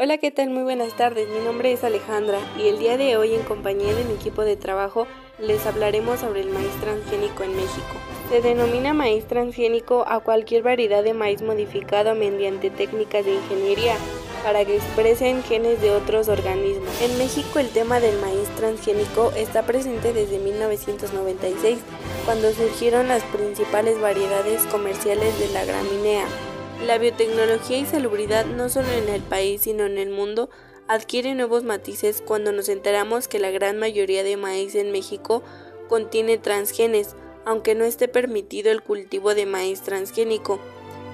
Hola, ¿qué tal? Muy buenas tardes. Mi nombre es Alejandra y el día de hoy en compañía de mi equipo de trabajo les hablaremos sobre el maíz transgénico en México. Se denomina maíz transgénico a cualquier variedad de maíz modificado mediante técnicas de ingeniería para que expresen genes de otros organismos. En México el tema del maíz transgénico está presente desde 1996, cuando surgieron las principales variedades comerciales de la gramínea. La biotecnología y salubridad no solo en el país sino en el mundo adquiere nuevos matices cuando nos enteramos que la gran mayoría de maíz en México contiene transgenes, aunque no esté permitido el cultivo de maíz transgénico.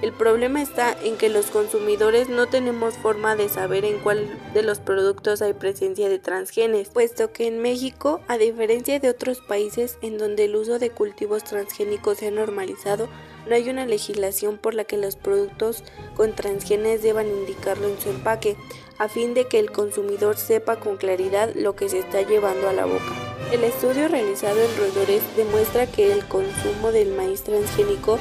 El problema está en que los consumidores no tenemos forma de saber en cuál de los productos hay presencia de transgenes, puesto que en México, a diferencia de otros países en donde el uso de cultivos transgénicos se ha normalizado, no hay una legislación por la que los productos con transgenes deban indicarlo en su empaque, a fin de que el consumidor sepa con claridad lo que se está llevando a la boca. El estudio realizado en roedores demuestra que el consumo del maíz transgénico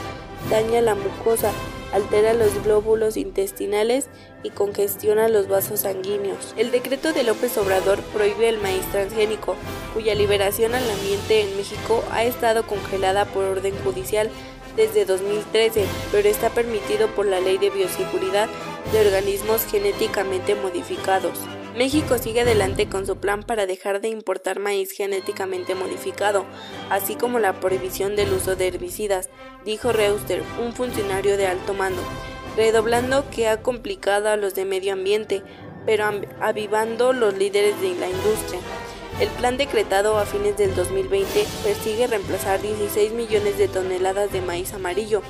daña la mucosa, altera los glóbulos intestinales y congestiona los vasos sanguíneos. El decreto de López Obrador prohíbe el maíz transgénico, cuya liberación al ambiente en México ha estado congelada por orden judicial desde 2013, pero está permitido por la Ley de Bioseguridad de Organismos Genéticamente Modificados. México sigue adelante con su plan para dejar de importar maíz genéticamente modificado, así como la prohibición del uso de herbicidas, dijo Reuster, un funcionario de alto mando, redoblando que ha complicado a los de medio ambiente, pero avivando los líderes de la industria. El plan decretado a fines del 2020 persigue reemplazar 16 millones de toneladas de maíz amarillo,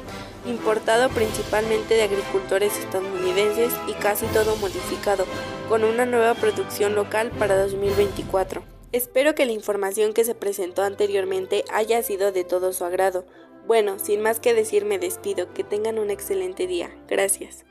importado principalmente de agricultores estadounidenses y casi todo modificado, con una nueva producción local para 2024. Espero que la información que se presentó anteriormente haya sido de todo su agrado. Bueno, sin más que decir me despido, que tengan un excelente día. Gracias.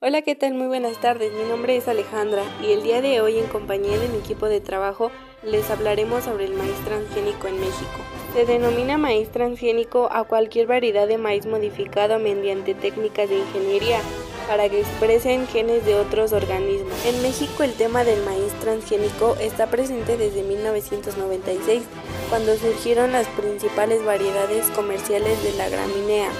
Hola, ¿qué tal? Muy buenas tardes. Mi nombre es Alejandra y el día de hoy en compañía de mi equipo de trabajo les hablaremos sobre el maíz transgénico en México. Se denomina maíz transgénico a cualquier variedad de maíz modificado mediante técnicas de ingeniería para que expresen genes de otros organismos. En México el tema del maíz transgénico está presente desde 1996, cuando surgieron las principales variedades comerciales de la gramínea.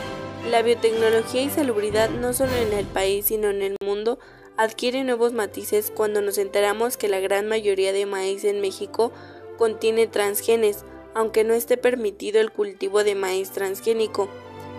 La biotecnología y salubridad no solo en el país sino en el mundo adquiere nuevos matices cuando nos enteramos que la gran mayoría de maíz en México contiene transgenes, aunque no esté permitido el cultivo de maíz transgénico.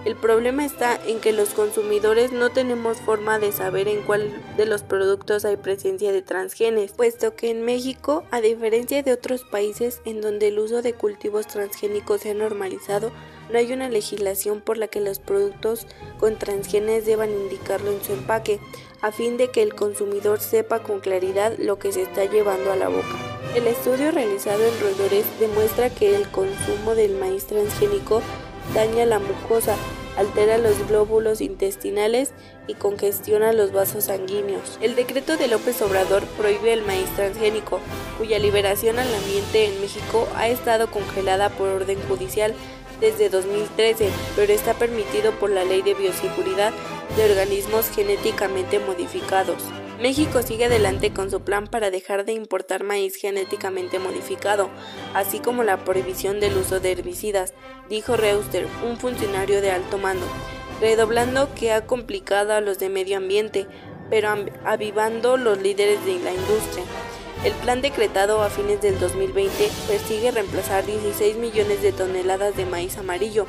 El problema está en que los consumidores no tenemos forma de saber en cuál de los productos hay presencia de transgenes, puesto que en México, a diferencia de otros países en donde el uso de cultivos transgénicos se ha normalizado, no hay una legislación por la que los productos con transgenes deban indicarlo en su empaque, a fin de que el consumidor sepa con claridad lo que se está llevando a la boca. El estudio realizado en roedores demuestra que el consumo del maíz transgénico daña la mucosa, altera los glóbulos intestinales y congestiona los vasos sanguíneos. El decreto de López Obrador prohíbe el maíz transgénico, cuya liberación al ambiente en México ha estado congelada por orden judicial desde 2013, pero está permitido por la Ley de Bioseguridad de Organismos Genéticamente Modificados. México sigue adelante con su plan para dejar de importar maíz genéticamente modificado, así como la prohibición del uso de herbicidas, dijo Reuster, un funcionario de alto mando, redoblando que ha complicado a los de medio ambiente, pero avivando los líderes de la industria. El plan decretado a fines del 2020 persigue reemplazar 16 millones de toneladas de maíz amarillo,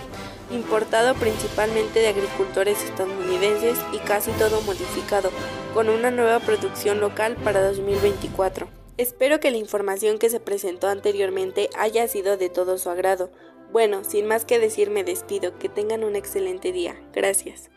importado principalmente de agricultores estadounidenses y casi todo modificado, con una nueva producción local para 2024. Espero que la información que se presentó anteriormente haya sido de todo su agrado. Bueno, sin más que decir me despido, que tengan un excelente día. Gracias.